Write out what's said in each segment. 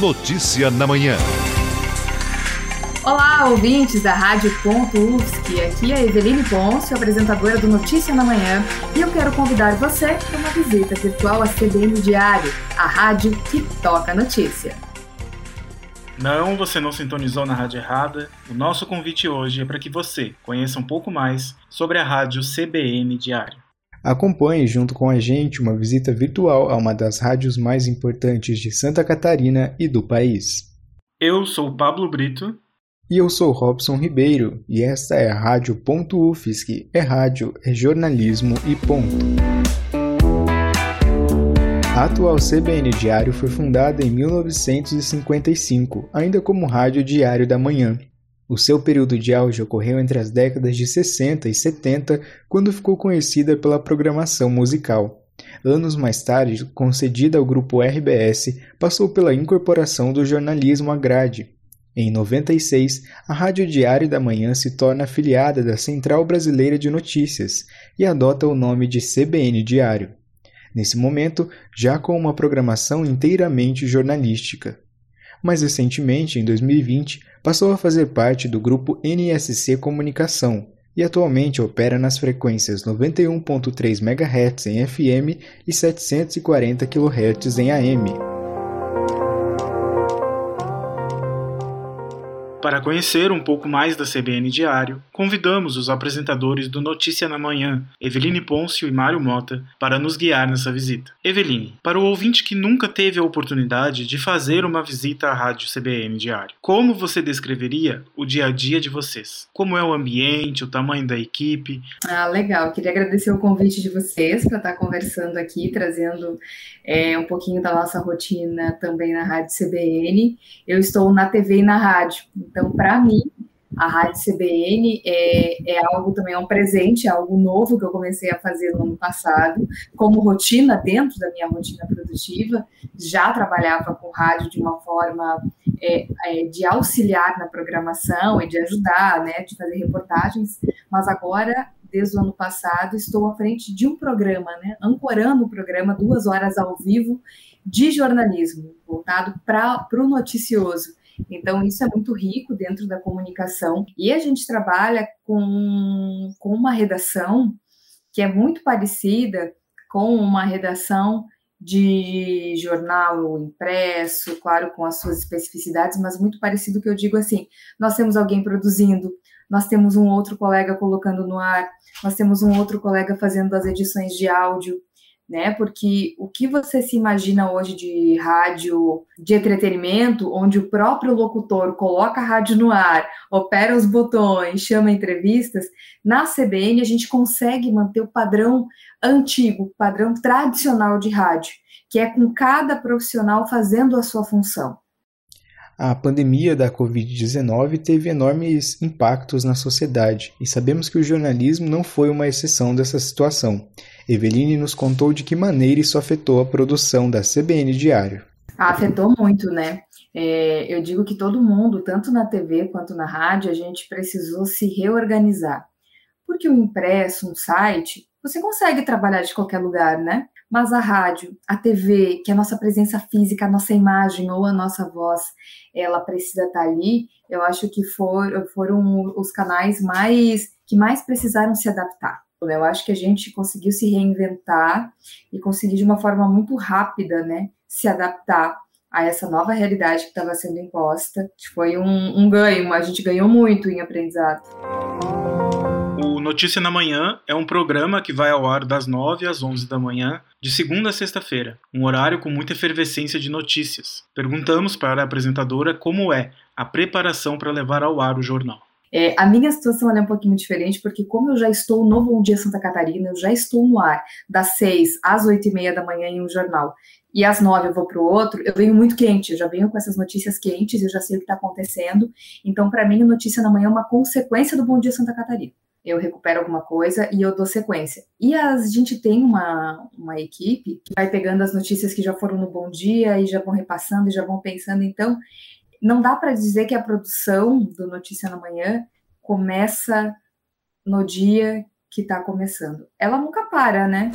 Notícia na Manhã. Olá, ouvintes da Rádio Ponto UFSC. Aqui é Eveline Ponce, apresentadora do Notícia na Manhã, e eu quero convidar você para uma visita virtual à CBN Diário, a rádio que toca notícia. Não, você não sintonizou na rádio errada. O nosso convite hoje é para que você conheça um pouco mais sobre a rádio CBN Diário. Acompanhe junto com a gente uma visita virtual a uma das rádios mais importantes de Santa Catarina e do país. Eu sou Pablo Brito. E eu sou Robson Ribeiro, e esta é a Rádio Ponto UFSC. É rádio, é jornalismo e ponto. A atual CBN Diário foi fundada em 1955, ainda como Rádio Diário da Manhã, o seu período de auge ocorreu entre as décadas de 60 e 70, quando ficou conhecida pela programação musical. Anos mais tarde, concedida ao grupo RBS, passou pela incorporação do jornalismo à grade. Em 96, a Rádio Diário da Manhã se torna afiliada da Central Brasileira de Notícias e adota o nome de CBN Diário. Nesse momento, já com uma programação inteiramente jornalística mais recentemente, em 2020, passou a fazer parte do grupo NSC Comunicação e atualmente opera nas frequências 91.3 MHz em FM e 740 kHz em AM. Para conhecer um pouco mais da CBN Diário, convidamos os apresentadores do Notícia na Manhã, Eveline Pôncio e Mário Mota, para nos guiar nessa visita. Eveline, para o ouvinte que nunca teve a oportunidade de fazer uma visita à Rádio CBN Diário, como você descreveria o dia a dia de vocês? Como é o ambiente, o tamanho da equipe? Ah, legal. Queria agradecer o convite de vocês para estar conversando aqui, trazendo é, um pouquinho da nossa rotina também na Rádio CBN. Eu estou na TV e na rádio. Então, para mim, a Rádio CBN é, é algo também, é um presente, é algo novo que eu comecei a fazer no ano passado, como rotina dentro da minha rotina produtiva. Já trabalhava com rádio de uma forma é, é, de auxiliar na programação e de ajudar, né, de fazer reportagens, mas agora desde o ano passado, estou à frente de um programa, né, ancorando o programa duas horas ao vivo de jornalismo, voltado para o noticioso. Então, isso é muito rico dentro da comunicação. E a gente trabalha com, com uma redação que é muito parecida com uma redação de jornal impresso, claro, com as suas especificidades, mas muito parecido que eu digo assim: nós temos alguém produzindo, nós temos um outro colega colocando no ar, nós temos um outro colega fazendo as edições de áudio, né? Porque o que você se imagina hoje de rádio de entretenimento, onde o próprio locutor coloca a rádio no ar, opera os botões, chama entrevistas, na CBN a gente consegue manter o padrão antigo, padrão tradicional de rádio, que é com cada profissional fazendo a sua função. A pandemia da Covid-19 teve enormes impactos na sociedade e sabemos que o jornalismo não foi uma exceção dessa situação. Eveline nos contou de que maneira isso afetou a produção da CBN Diário. Afetou muito, né? É, eu digo que todo mundo, tanto na TV quanto na rádio, a gente precisou se reorganizar. Porque o impresso, um site, você consegue trabalhar de qualquer lugar, né? Mas a rádio, a TV, que é a nossa presença física, a nossa imagem ou a nossa voz, ela precisa estar ali. Eu acho que for, foram os canais mais que mais precisaram se adaptar. Eu acho que a gente conseguiu se reinventar e conseguir de uma forma muito rápida, né, se adaptar a essa nova realidade que estava sendo imposta. Foi um, um ganho, a gente ganhou muito em aprendizado. Notícia na Manhã é um programa que vai ao ar das 9 às 11 da manhã, de segunda a sexta-feira, um horário com muita efervescência de notícias. Perguntamos para a apresentadora como é a preparação para levar ao ar o jornal. É, a minha situação é um pouquinho diferente, porque como eu já estou no Bom Dia Santa Catarina, eu já estou no ar das 6 às 8 e meia da manhã em um jornal, e às 9 eu vou para o outro, eu venho muito quente, eu já venho com essas notícias quentes, eu já sei o que está acontecendo, então para mim a notícia na manhã é uma consequência do Bom Dia Santa Catarina eu recupero alguma coisa e eu dou sequência. E a gente tem uma, uma equipe que vai pegando as notícias que já foram no Bom Dia e já vão repassando e já vão pensando. Então, não dá para dizer que a produção do Notícia na Manhã começa no dia que está começando. Ela nunca para, né?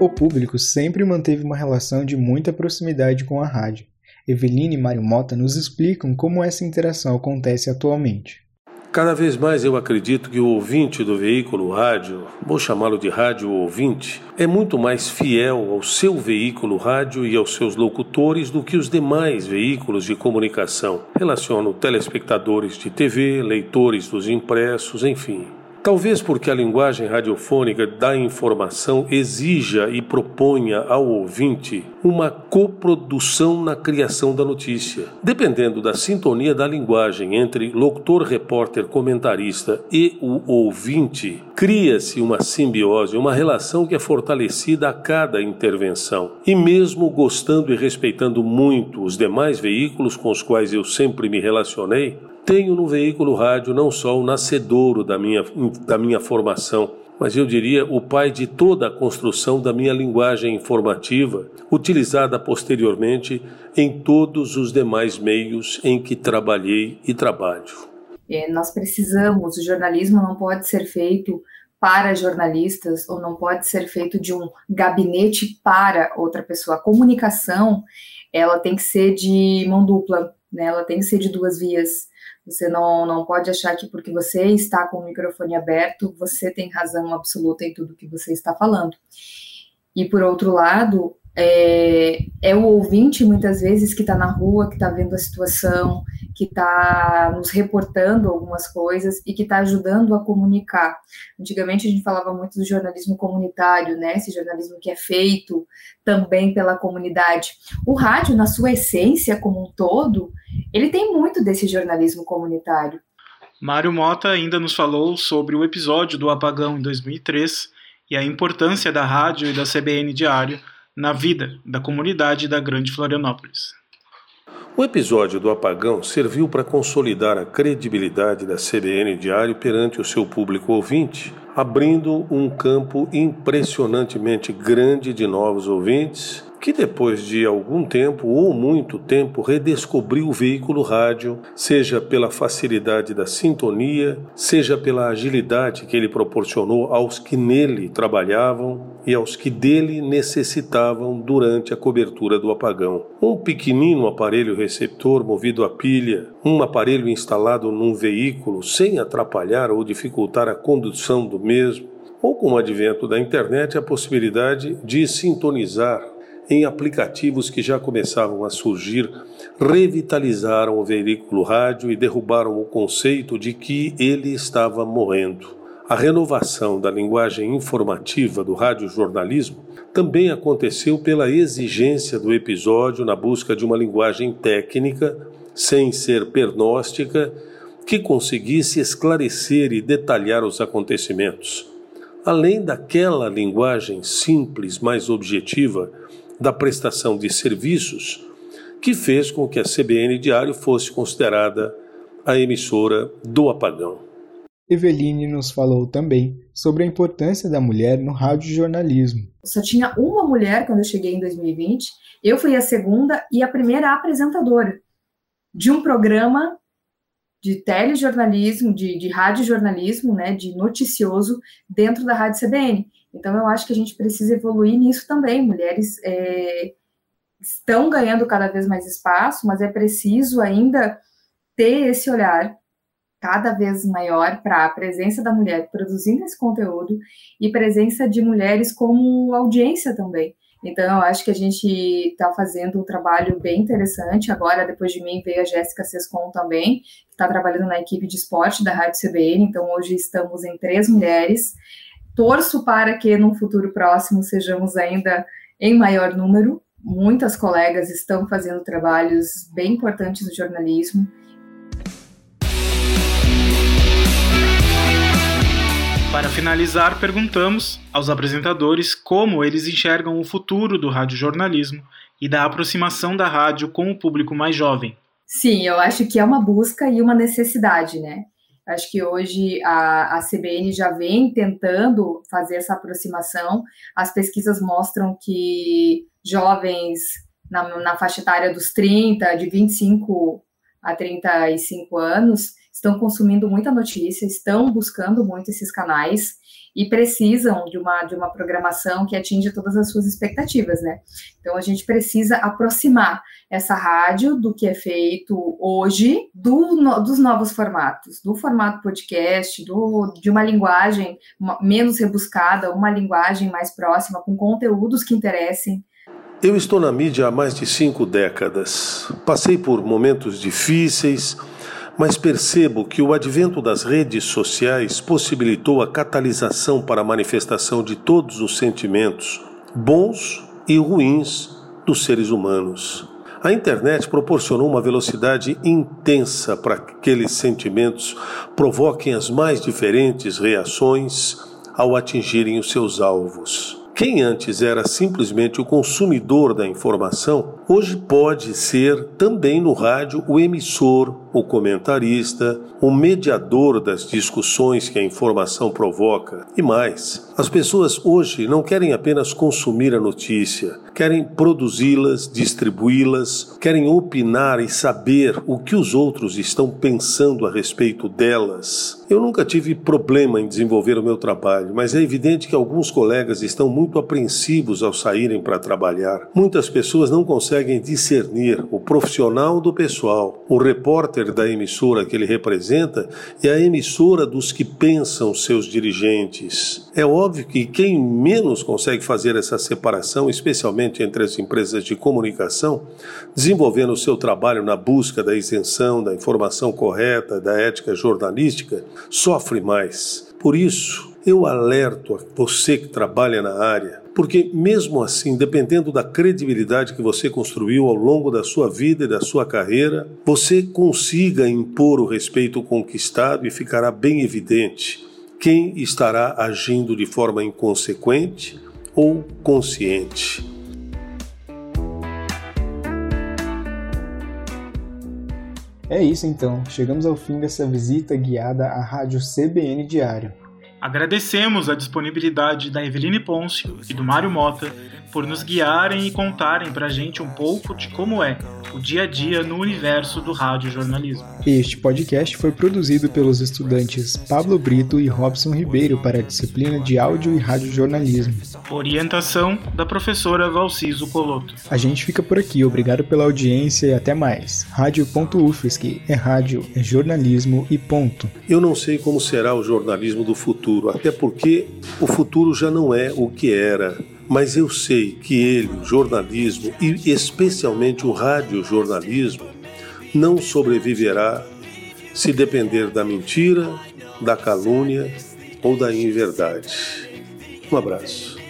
O público sempre manteve uma relação de muita proximidade com a rádio. Eveline e Mário Mota nos explicam como essa interação acontece atualmente. Cada vez mais eu acredito que o ouvinte do veículo rádio, vou chamá-lo de rádio ouvinte, é muito mais fiel ao seu veículo rádio e aos seus locutores do que os demais veículos de comunicação. Relaciono telespectadores de TV, leitores dos impressos, enfim. Talvez porque a linguagem radiofônica da informação exija e proponha ao ouvinte uma coprodução na criação da notícia. Dependendo da sintonia da linguagem entre locutor, repórter, comentarista e o ouvinte, cria-se uma simbiose, uma relação que é fortalecida a cada intervenção. E mesmo gostando e respeitando muito os demais veículos com os quais eu sempre me relacionei, tenho no veículo rádio não só o nascedouro da minha, da minha formação, mas eu diria o pai de toda a construção da minha linguagem informativa, utilizada posteriormente em todos os demais meios em que trabalhei e trabalho. É, nós precisamos, o jornalismo não pode ser feito para jornalistas ou não pode ser feito de um gabinete para outra pessoa. A comunicação, ela tem que ser de mão dupla, né? ela tem que ser de duas vias. Você não, não pode achar que porque você está com o microfone aberto, você tem razão absoluta em tudo que você está falando. E por outro lado, é, é o ouvinte muitas vezes que está na rua, que está vendo a situação, que está nos reportando algumas coisas e que está ajudando a comunicar. Antigamente a gente falava muito do jornalismo comunitário, né? Esse jornalismo que é feito também pela comunidade. O rádio, na sua essência como um todo, ele tem muito desse jornalismo comunitário. Mário Mota ainda nos falou sobre o episódio do apagão em 2003 e a importância da rádio e da CBN Diário na vida da comunidade da Grande Florianópolis. O episódio do apagão serviu para consolidar a credibilidade da CBN Diário perante o seu público ouvinte, abrindo um campo impressionantemente grande de novos ouvintes que depois de algum tempo ou muito tempo redescobriu o veículo rádio, seja pela facilidade da sintonia, seja pela agilidade que ele proporcionou aos que nele trabalhavam e aos que dele necessitavam durante a cobertura do apagão. Um pequenino aparelho receptor movido a pilha, um aparelho instalado num veículo sem atrapalhar ou dificultar a condução do mesmo, ou com o advento da internet a possibilidade de sintonizar em aplicativos que já começavam a surgir, revitalizaram o veículo rádio e derrubaram o conceito de que ele estava morrendo. A renovação da linguagem informativa do radiojornalismo também aconteceu pela exigência do episódio na busca de uma linguagem técnica, sem ser pernóstica, que conseguisse esclarecer e detalhar os acontecimentos. Além daquela linguagem simples, mais objetiva, da prestação de serviços que fez com que a CBN Diário fosse considerada a emissora do apagão. Eveline nos falou também sobre a importância da mulher no radiojornalismo. Só tinha uma mulher quando eu cheguei em 2020. Eu fui a segunda e a primeira apresentadora de um programa de telejornalismo, de, de radiojornalismo, né, de noticioso dentro da Rádio CBN. Então, eu acho que a gente precisa evoluir nisso também. Mulheres é, estão ganhando cada vez mais espaço, mas é preciso ainda ter esse olhar cada vez maior para a presença da mulher produzindo esse conteúdo e presença de mulheres como audiência também. Então, eu acho que a gente está fazendo um trabalho bem interessante. Agora, depois de mim, veio a Jéssica Sescon também, que está trabalhando na equipe de esporte da Rádio CBN. Então, hoje estamos em três mulheres. Torço para que no futuro próximo sejamos ainda em maior número. Muitas colegas estão fazendo trabalhos bem importantes no jornalismo. Para finalizar, perguntamos aos apresentadores como eles enxergam o futuro do radiojornalismo e da aproximação da rádio com o público mais jovem. Sim, eu acho que é uma busca e uma necessidade, né? Acho que hoje a, a CBN já vem tentando fazer essa aproximação. As pesquisas mostram que jovens na, na faixa etária dos 30, de 25 a 35 anos, estão consumindo muita notícia, estão buscando muito esses canais. e precisam de uma, de uma programação que atinja todas as suas expectativas, né? Então a gente precisa aproximar essa rádio do que é feito hoje, do, no, dos novos formatos, do formato podcast, do, de uma linguagem menos rebuscada, uma linguagem mais próxima, com conteúdos que interessem. Eu estou na mídia há mais de cinco décadas. Passei por momentos difíceis mas percebo que o advento das redes sociais possibilitou a catalisação para a manifestação de todos os sentimentos, bons e ruins, dos seres humanos. A internet proporcionou uma velocidade intensa para que aqueles sentimentos provoquem as mais diferentes reações ao atingirem os seus alvos. Quem antes era simplesmente o consumidor da informação, hoje pode ser também no rádio o emissor, o comentarista, o mediador das discussões que a informação provoca. E mais, as pessoas hoje não querem apenas consumir a notícia, querem produzi-las, distribuí-las, querem opinar e saber o que os outros estão pensando a respeito delas. Eu nunca tive problema em desenvolver o meu trabalho, mas é evidente que alguns colegas estão muito apreensivos ao saírem para trabalhar. Muitas pessoas não conseguem discernir o profissional do pessoal, o repórter da emissora que ele representa e a emissora dos que pensam seus dirigentes. É óbvio que quem menos consegue fazer essa separação, especialmente entre as empresas de comunicação, desenvolvendo o seu trabalho na busca da isenção, da informação correta, da ética jornalística, sofre mais. Por isso, eu alerto a você que trabalha na área, porque mesmo assim, dependendo da credibilidade que você construiu ao longo da sua vida e da sua carreira, você consiga impor o respeito conquistado e ficará bem evidente quem estará agindo de forma inconsequente ou consciente. É isso então, chegamos ao fim dessa visita guiada à Rádio CBN Diário. Agradecemos a disponibilidade da Eveline Pôncio e do Mário Mota por nos guiarem e contarem para a gente um pouco de como é o dia a dia no universo do radiojornalismo. Este podcast foi produzido pelos estudantes Pablo Brito e Robson Ribeiro para a disciplina de áudio e radiojornalismo. Orientação da professora Valciso Coloto. A gente fica por aqui, obrigado pela audiência e até mais. Rádio.UFSC é rádio, é jornalismo e ponto. Eu não sei como será o jornalismo do futuro, até porque o futuro já não é o que era mas eu sei que ele, o jornalismo e especialmente o radiojornalismo, não sobreviverá se depender da mentira, da calúnia ou da inverdade. Um abraço.